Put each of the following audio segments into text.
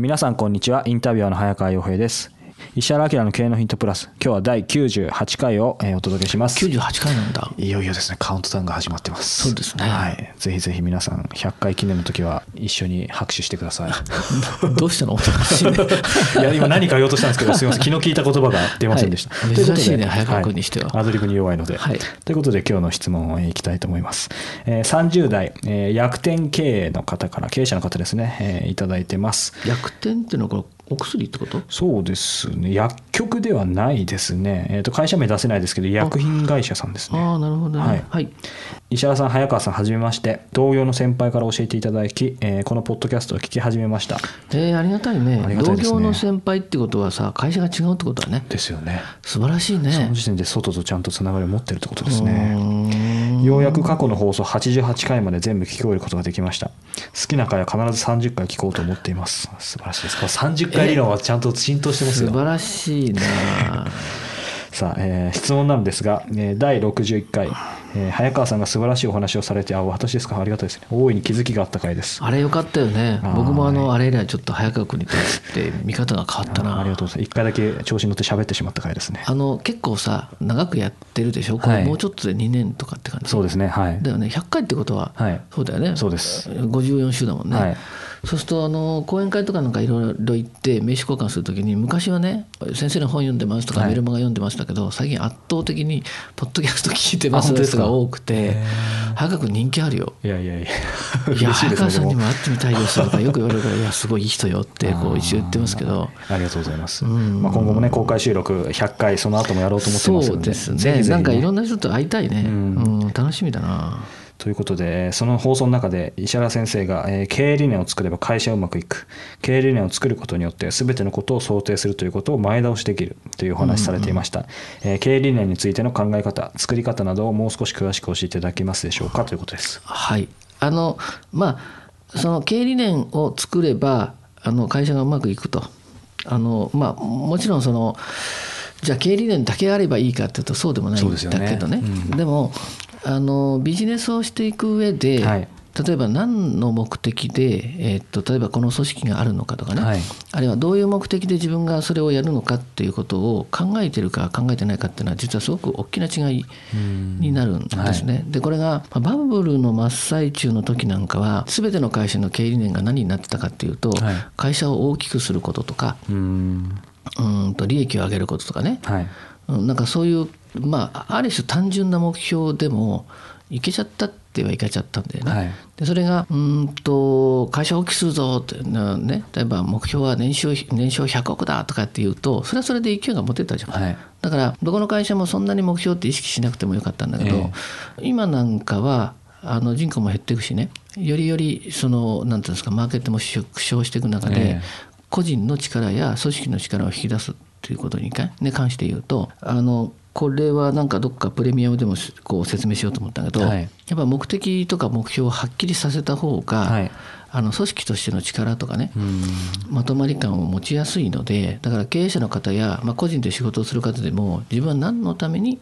皆さんこんにちは。インタビュアーの早川洋平です。石原明の経営のヒントプラス。今日は第98回を、えーお届けします。98回なんだ。いよいよですね。カウントダウンが始まってます。そうですね。はい。ぜひぜひ皆さん100回記念の時は一緒に拍手してください。どうしたの？おかしいや今何か言おうとしたんですけどすみません。気の利いた言葉が出ませんでした、はい珍しいね。早川君にしては。アドリブに弱いので、はい。ということで今日の質問をえーいきたいと思います、えー30代、えー薬店経営の方から経営者の方ですね、えーいただいてます。薬店っていうのはこれお薬ってこと？そうですね。薬局ではないですね、えー、と会社名出せないですけど医薬品会社さんですね。ああなるほど。ねはい。はい。石原さん早川さんはじめまして。同僚の先輩から教えていただき、えーこのポッドキャストを聞き始めました。えー、ありがたいね。ね。同業の先輩ってことはさ会社が違うってことはねですよね。素晴らしいそのね時点で外とちゃんとつながりを持ってるってことですうねようやく過去の放送88回まで全部聞き終えることができました。好きな回は必ず30回聞こうと思っています。素晴らしいです。この30回理論はちゃんと浸透してますよ。素晴らしいな さあ、えー質問なんですが、えー第61回、えー早川さんが素晴らしいお話をされてあ私ですか？ありがたいですね。大いに気づきがあった回です。あれよかったよね。僕もあのあれ以来ちょっと早川君に対して見方が変わったな。あありがとうございます。一回だけ調子に乗って喋ってしまった回ですね。あの結構さ長くやってるでしょ？こはい。れもうちょっとで2年とかって感じ、そうですね。はい。だよね。100回ってことは、はい。そうだよね。そうです。54週だもんね、はいそうするとあの講演会とかなんかいろいろ行って名刺交換するときに昔はね先生の本読んでますとかはい。メルマガ読んでましたけど、最近圧倒的にポッドキャスト聞いてますあ本当ですか？人が多くて早川君人気あるよ。いやいやいやいや早川さんに僕も会ってみたいですとかよく言われるから「いやすごいいい人よ」ってこう一応言ってますけど。ありがとうございます、ん。まあ、今後もね公開収録100回その後もやろうと思ってますのでそうですぜひぜひね。なんかいろんな人と会いたいね、ううんん楽しみだなということでえーその放送の中で石原先生がえー経営理念を作れば会社はうまくいく。経営理念を作ることによって全てのことを想定するということを前倒しできるというお話しされていました、えー経営理念についての考え方作り方などをもう少し詳しく教えていただけますでしょうかということです。はい。あのまあその経営理念を作ればあの会社がうまくいくと。あのまあもちろんそのじゃあ経営理念だけあればいいかっていうとそうでもないんだけどね。うん。でもあのビジネスをしていく上で、はい。例えば何の目的で、えーっと例えばこの組織があるのかとかね、はい。あるいはどういう目的で自分がそれをやるのかっていうことを考えてるか考えてないかっていうのは実はすごく大きな違いになるんですね。でこれがまあバブルの真っ最中の時なんかは全ての会社の経営理念が何になってたかっていうと、はい。会社を大きくすることとか。うーんうんと利益を上げることとかね、はい。うんなんかそういうまあある種単純な目標でもいけちゃったってはいけちゃったんだよね。はい。でそれがうーんと会社を大きくするぞってなね例えば目標は年収年商100億だとかっていうとそれはそれで勢いが持てたじゃん。はい。だからどこの会社もそんなに目標って意識しなくてもよかったんだけど、え今なんかはあの人口も減っていくしね。よりよりそのなんていうんですかマーケットも縮小していく中で、ええ個人の力や組織の力を引き出すということに関,、して言うとあのこれはなんかどっかプレミアムでもこう説明しようと思ったけど、はい。やっぱ目的とか目標をはっきりさせた方が、はい。あの組織としての力とかね、まとまり感を持ちやすいのでだから経営者の方や、まあ、個人で仕事をする方でも自分は何のために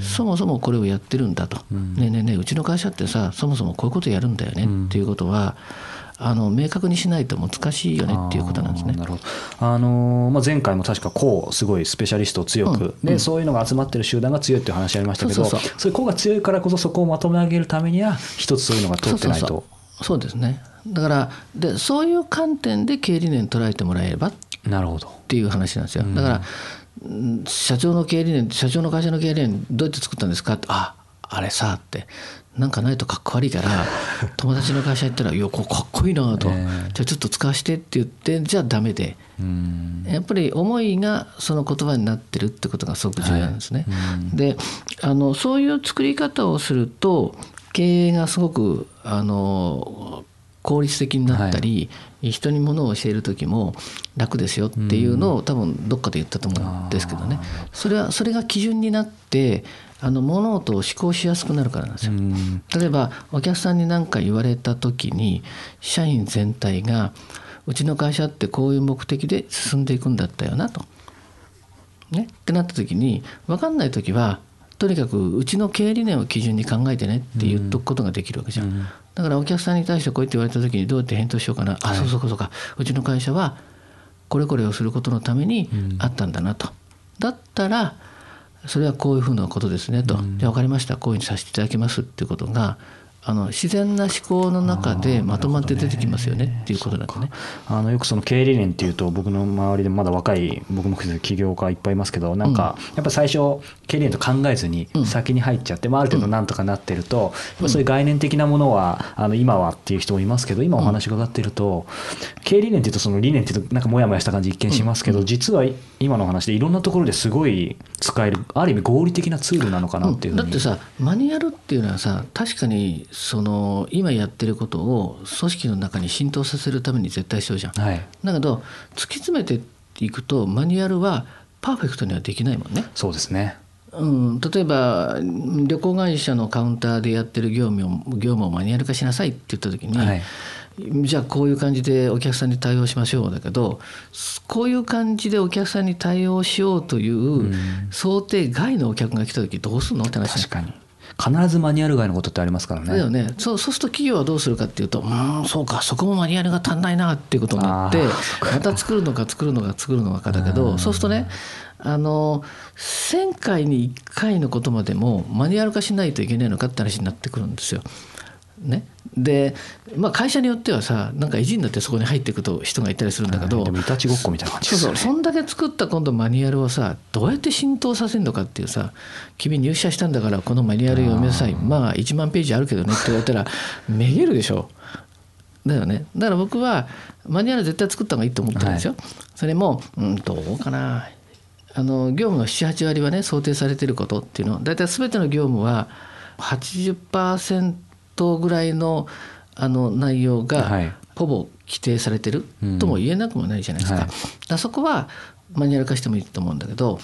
そもそもこれをやってるんだと、ねえねえねえうちの会社ってさそもそもこういうことやるんだよねっていうことはあの明確にしないと難しいよねっていうことなんですね。あのーまあ、前回も確かこうすごいスペシャリストを強く、うん。でそういうのが集まってる集団が強いっていう話ありましたけどそうそうそう。が強いからこそそこをまとめ上げるためには一つそういうのが通ってないと。そうそうそう。そうですね。だからでそういう観点で経営理念捉えてもらえればなるほどっていう話なんですよ。だからうん社長の経営理念社長の会社の経営理念どうやって作ったんですかってああれさってなんかないとかっこ悪いから 友達の会社行ったら「いやこれかっこいいな」と、ええ。じゃあちょっと使わして」って言ってじゃあダメで。うん。やっぱり思いがその言葉になってるってことがすごく重要なんですね。であのそういう作り方をすると経営がすごくあの効率的になったり、人にものを教える時も楽ですよっていうのを多分どっかで言ったと思うんですけどね。それはそれが基準になってあの物事を思考しやすくなるからなんですよ。うん。例えばお客さんに何か言われた時に社員全体がうちの会社ってこういう目的で進んでいくんだったよなと。ね、ってなった時に分かんない時はとにかくうちの経営理念を基準に考えてねって言っとくことができるわけじゃん。だからお客さんに対してこうやって言われた時にどうやって返答しようかな、あそうそうかそうか。うちの会社はこれこれをすることのためにあったんだなと。だったらそれはこういうふうなことですねと、じゃあ分かりました。こういうふうにさせていただきますっていうことがあの自然な思考の中でまとまって出てきますよねっていうことなんでね。あのよくその経営理念っていうと僕の周りでまだ若い僕も起業家いっぱいいますけどなんかやっぱ最初経営理念と考えずに先に入っちゃって、まあ、ある程度なんとかなってると、やっぱそういう概念的なものはあの今はっていう人もいますけど今お話伺ってると、経営理念っていうとその理念っていうとなんかモヤモヤした感じ一見しますけど、実は今の話でいろんなところですごい使えるある意味合理的なツールなのかなっていうだってさマニュアルっていうのはさ確かにその今やってることを組織の中に浸透させるために絶対必要じゃん。はい、だけど突き詰めていくとマニュアルはパーフェクトにはできないもんね。そうですね。うん、例えば旅行会社のカウンターでやってる業務を業務をマニュアル化しなさいって言った時に、はい。じゃあこういう感じでお客さんに対応しましょうだけどこういう感じでお客さんに対応しようという想定外のお客が来た時どうするのって話確かに必ずマニュアル外のことってありますからね。だよね。そうそうすると企業はどうするかっていうとうんそうかそこもマニュアルが足んないなっていうことになってあまた作るのか作るのか作るのかだけどそうするとねあの1,000回に1回のことまでもマニュアル化しないといけないのかって話になってくるんですよ。ね、で、まあ、会社によってはさなんか意地になってそこに入っていくと人がいたりするんだけど、はいでもいたちごっこみたいな感じそうですよね。そうそんだけ作った今度マニュアルをさどうやって浸透させるのかっていうさ君入社したんだからこのマニュアル読みなさい。まあ1万ページあるけどねって言われたらめげるでしょ。だよね。だから僕はマニュアル絶対作った方がいいと思ってるんですよ、それもうんどうかな。あの業務の78割はね想定されてることっていうの大体全ての業務は80%ぐらいのあの内容が、はい。ほぼ規定されてるとも言えなくもないじゃないですか。はい。だからそこはマニュアル化してもいいと思うんだけど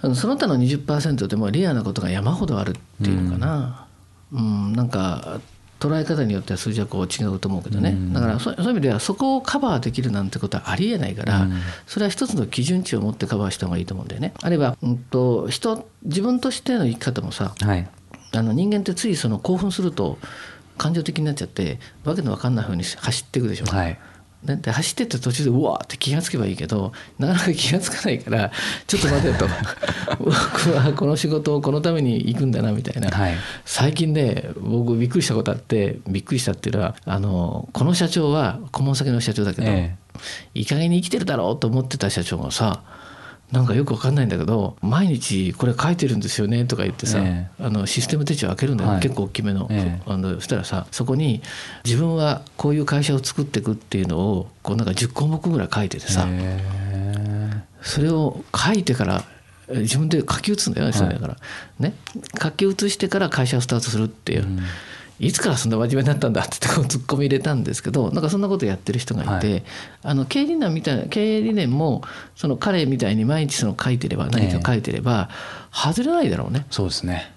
その他の20%でもレアなことが山ほどあるっていうのかな、うん。なんか捉え方によっては数字はこう違うと思うけどね、だからそういう意味ではそこをカバーできるなんてことはありえないから、それは一つの基準値を持ってカバーした方がいいと思うんだよね。あるいは、うん、と人自分としての生き方もさはいあの人間ってついその興奮すると感情的になっちゃってわけのわかんないふうに走っていくでしょ。はい。ね、で走ってって途中でうわーって気がつけばいいけどなかなか気がつかないからちょっと待てよと 僕はこの仕事をこのために行くんだなみたいな、はい。最近ね僕びっくりしたことあってびっくりしたっていうのはあのこの社長は顧問先の社長だけど、え。いい加減に生きてるだろうと思ってた社長がさなんかよくわかんないんだけど毎日これ書いてるんですよねとか言ってさ、えあのシステム手帳開けるんだよ、はい。結構大きめの,、ええ。あのそしたらさそこに自分はこういう会社を作っていくっていうのをこうなんか10項目ぐらい書いててさ、へそれを書いてからえ自分で書き写すんだよね、それだから。ね。書き写してから会社をスタートするっていう、いつからそんな真面目になったんだって言ってこうツッコミ入れたんですけどなんかそんなことやってる人がいて、はい。あの経営理念みたいな経営理念もその彼みたいに毎日その書いてれば何か書いてれば外れないだろうね。そうですね。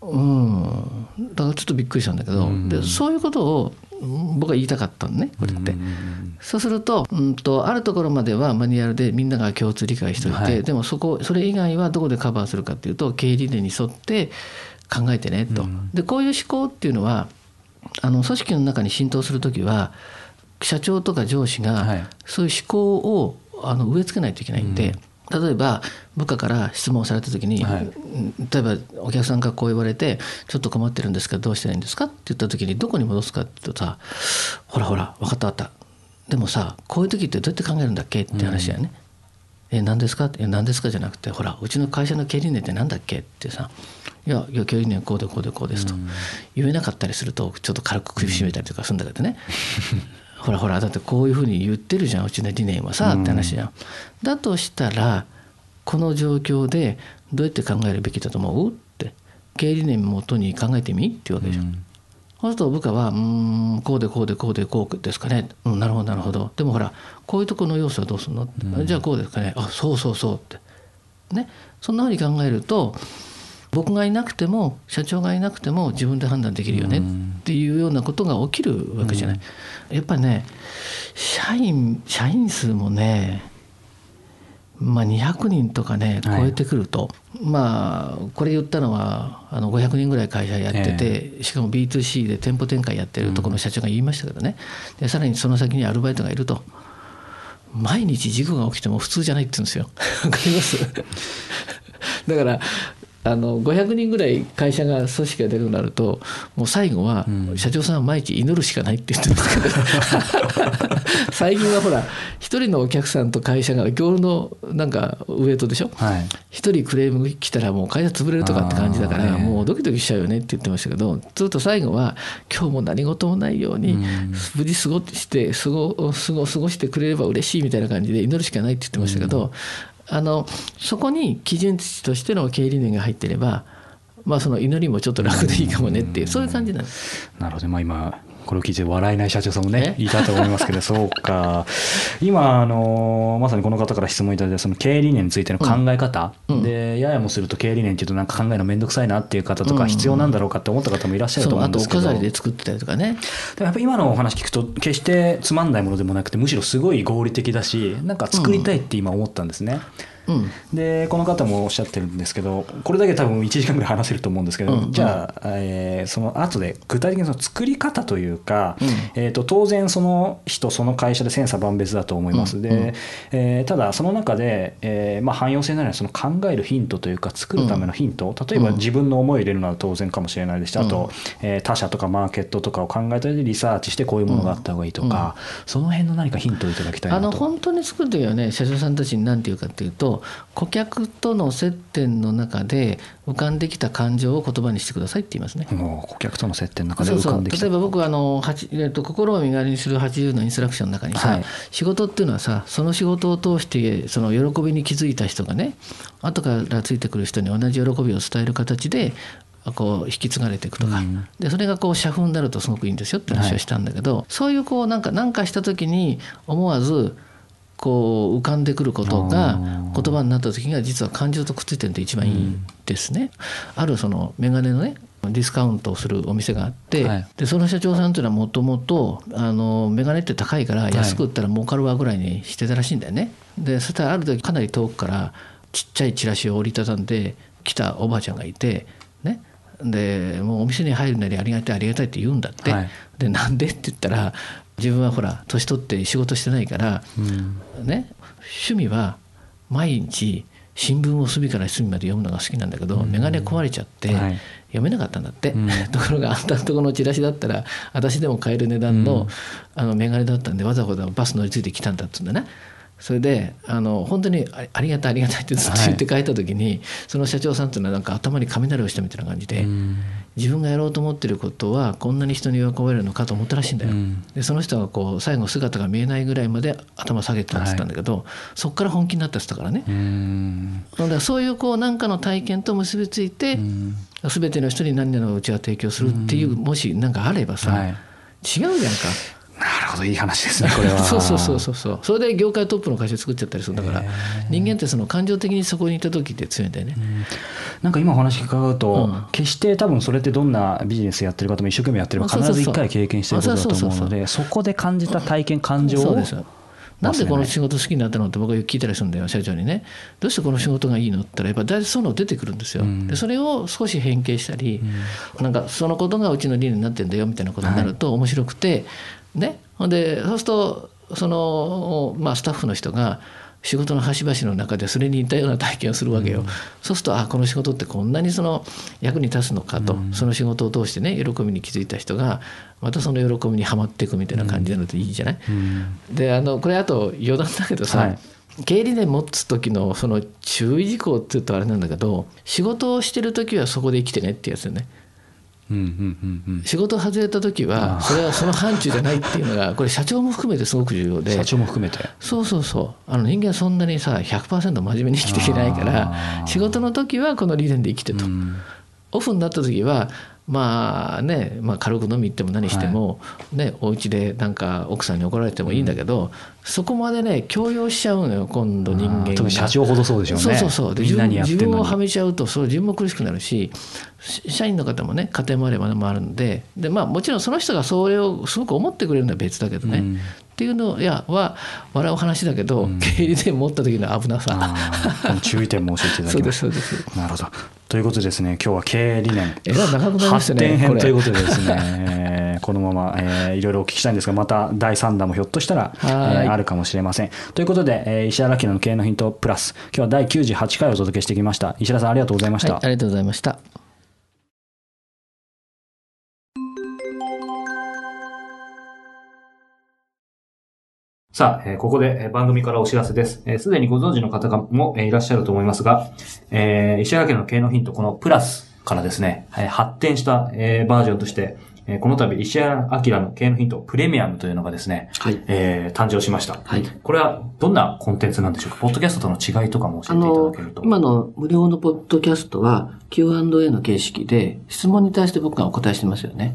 うん、だからちょっとびっくりしたんだけど、でそういうことをうん僕は言いたかったのねこれって。そうすると,、うん、とあるところまではマニュアルでみんなが共通理解しておいて、はい。でもそこそれ以外はどこでカバーするかっていうと経営理念に沿って考えてねと。でこういう思考っていうのはあの組織の中に浸透する時は社長とか上司はがい。そういう思考をあの植え付けないといけないんで、例えば部下から質問された時に、はい。うん例えばお客さんからこう言われて「ちょっと困ってるんですけどどうしたらいいんですか?」って言った時にどこに戻すかって言うとさ「ほらほら分かった分かった」でもさこういう時ってどうやって考えるんだっけ？って話だよね。うん、え何ですか？え何ですか？じゃなくてほらうちの会社の経営理念って何だっけ？ってさいやいや経営理念こうでこうでこうですと、うん、言えなかったりするとちょっと軽く首絞めたりとかするんだけどね。ほらほらだってこういうふうに言ってるじゃん。うちの理念はさ、って話じゃん。だとしたらこの状況でどうやって考えるべきだと思う？って。経営理念をもとに考えてみ？っていうわけじゃん。うん。そうすると部下は「うんこうでこうでこうでこうですかね」うん「なるほどなるほど」でもほらこういうところの要素はどうするの、うん、じゃあこうですかね。あそうそうそうって。ね。そんなふうに考えると僕がいなくても社長がいなくても自分で判断できるよねっていうようなことが起きるわけじゃない。やっぱりね社員社員数もねまあ、200人とかね超えてくると、はい、まあこれ言ったのはあの500人ぐらい会社やってて、えー、しかも B2C で店舗展開やってるところの社長が言いましたけどね、でさらにその先にアルバイトがいると毎日事故が起きても普通じゃないって言うんですよ。わかります？だからあの500人ぐらい会社が組織が出るようになるともう最後は社長さんは毎日祈るしかないって言ってます。け ど最近はほら一人のお客さんと会社が業のなんかウエイトでしょ、はい、一人クレーム来たらもう会社潰れるとかって感じだからもうドキドキしちゃうよねって言ってましたけどずっと最後は今日も何事もないように無事過ごして過ご過ご過ごしてくれれば嬉しいみたいな感じで祈るしかないって言ってましたけど、あのそこに基準値としての経営理念が入ってれば、まあ、その祈りもちょっと楽でいいかもねっていう、そういう感じなんです。なるほど、まあ、今これを聞いて笑えない社長さんもねいたと思いますけど そうか。今あのまさにこの方から質問いただいたその経営理念についての考え方、うん、でややもすると経営理念っていうとなんか考えるの面倒くさいなっていう方とか必要なんだろうかって思った方もいらっしゃると思うんですけど、あとお飾りで作ってたりとかね。でもやっぱ今のお話聞くと決してつまんないものでもなくてむしろすごい合理的だしなんか作りたいって今思ったんですね。うんうん、でこの方もおっしゃってるんですけどこれだけ多分1時間ぐらい話せると思うんですけど、うんうん、じゃあ、えー、その後で具体的にその作り方というか、うん、えーと、当然その人その会社で千差万別だと思います、うん、で、えー、ただその中で、えーまあ、汎用性ならその考えるヒントというか作るためのヒント、例えば自分の思いを入れるのは当然かもしれないです。しあと、えー、他社とかマーケットとかを考えたりリサーチしてこういうものがあった方がいいとか、その辺の何かヒントをいただきたいなと。あの本当に作る時はね社長さんたちに何て言うかっていうと顧客との接点の中で浮かんできた感情を言葉にしてくださいって言いますね。顧客との接点の中で浮かんできた。例えば僕はあの、えっと、心を身軽にする80のインストラクションの中にさ、はい、仕事っていうのはさその仕事を通してその喜びに気づいた人がね後からついてくる人に同じ喜びを伝える形でこう引き継がれていくとか、うん、でそれがこう社風になるとすごくいいんですよって話をしたんだけど、はい、そういうこうなんか何かした時に思わずこう浮かんでくることが言葉になった時が実は感情とくっついてると一番いいですね。うん、あるそのメガネのねディスカウントをするお店があって、はい、でその社長さんというのはもともとメガネって高いから安く売ったら儲かるわぐらいにしてたらしいんだよね。でそしたらある時かなり遠くからちっちゃいチラシを折りたたんで来たおばあちゃんがいてね。でもうお店に入るなりありがたいありがたいって言うんだって、はい、でなんでって言ったら自分はほら年取って仕事してないから、うん、ね趣味は毎日新聞を隅から隅まで読むのが好きなんだけど、うん、眼鏡壊れちゃって、はい、読めなかったんだって、うん、ところがあんたのところのチラシだったら私でも買える値段の,、あの眼鏡だったんでわざわざバス乗り継いできたんだっつうんだね。それであの本当にありがたいありがたいってずっと言って帰った時に、はい、その社長さんっていうのはなんか頭に雷をしたみたいな感じで、自分がやろうと思ってることはこんなに人に喜ばれるのかと思ったらしいんだよ。でその人がこう最後姿が見えないぐらいまで頭下げてたって言ったんだけど、はい、そこから本気になったって言ったからね。だからそういうこう何かの体験と結びついて全ての人に何々のうちは提供するっていうもし何かあればさ、はい、違うじゃんか。ほどいい話ですね これは。そうそうそうそうそう。それで業界トップの会社作っちゃったりするんだから人間ってその感情的にそこにいた時って強いんだよね、うん、なんか今お話伺うと、うん、決して多分それってどんなビジネスやってる方も一生懸命やってれば必ず一回経験してることだと思うのでそこで感じた体験感情をなんでこの仕事好きになったのって僕は聞いたりするんだよ社長にね。どうしてこの仕事がいいのって言ったらやっぱ大体そういうの出てくるんですよ、うん、でそれを少し変形したり、うん、なんかそのことがうちの理念になってんだよみたいなことになると面白くて、はい、ねほんでそうするとその、まあ、スタッフの人が仕事の端々の中でそれに似たような体験をするわけよ、うん、そうするとあこの仕事ってこんなにその役に立つのかと、うん、その仕事を通してね喜びに気づいた人がまたその喜びにはまっていくみたいな感じなのでいいじゃない、うん、であのこれあと余談だけどさ、はい。経理念持つ時のその注意事項っていうとあれなんだけど仕事をしてる時はそこで生きてねってやつよね。仕事外れた時はそれはその範疇じゃないっていうのが これ社長も含めてすごく重要で。社長も含めて。そうそうそう。あの人間そんなにさ100%真面目に生きていけないから仕事の時はこの理念で生きてと、オフになった時はまあね、まあ、軽く飲み行っても何しても、ね、はい、お家でなんか奥さんに怒られてもいいんだけど、うん、そこまでね強要しちゃうのよ今度人間が。社長ほどそうでしょうね。そうそうそう。で自分自分をはめちゃうとそれ自分も苦しくなるし社員の方もね家庭もあればもあるんでで、まあ、もちろんその人がそれをすごく思ってくれるのは別だけどね、うん、っていうのやは笑う話だけど、うん、経理で持った時の危なさ。注意点も教えていただきましたそうですそうです。なるほど。ということでですね今日は経営理念。発展編ということでですね。このまま、えー、いろいろお聞きしたいんですがまた第3弾もひょっとしたら、えー、あるかもしれません。ということで、えー、石原明の経営のヒントプラス。今日は第98回をお届けしてきました。石原さんありがとうございました、はい、ありがとうございましたさあ、えー、ここで番組からお知らせです。す、えー、で、にご存知の方も、えー、いらっしゃると思いますが、えー、石原家の経営のヒント、このプラスからですね、えー、発展した、えー、バージョンとして、えー、この度、石原明の経営のヒント、プレミアムというのがですね、はい、えー、誕生しました。はい。これはどんなコンテンツなんでしょうか？ポッドキャストとの違いとかも教えていただけると。今の無料のポッドキャストは Q&A の形式で、質問に対して僕がお答えしてますよね。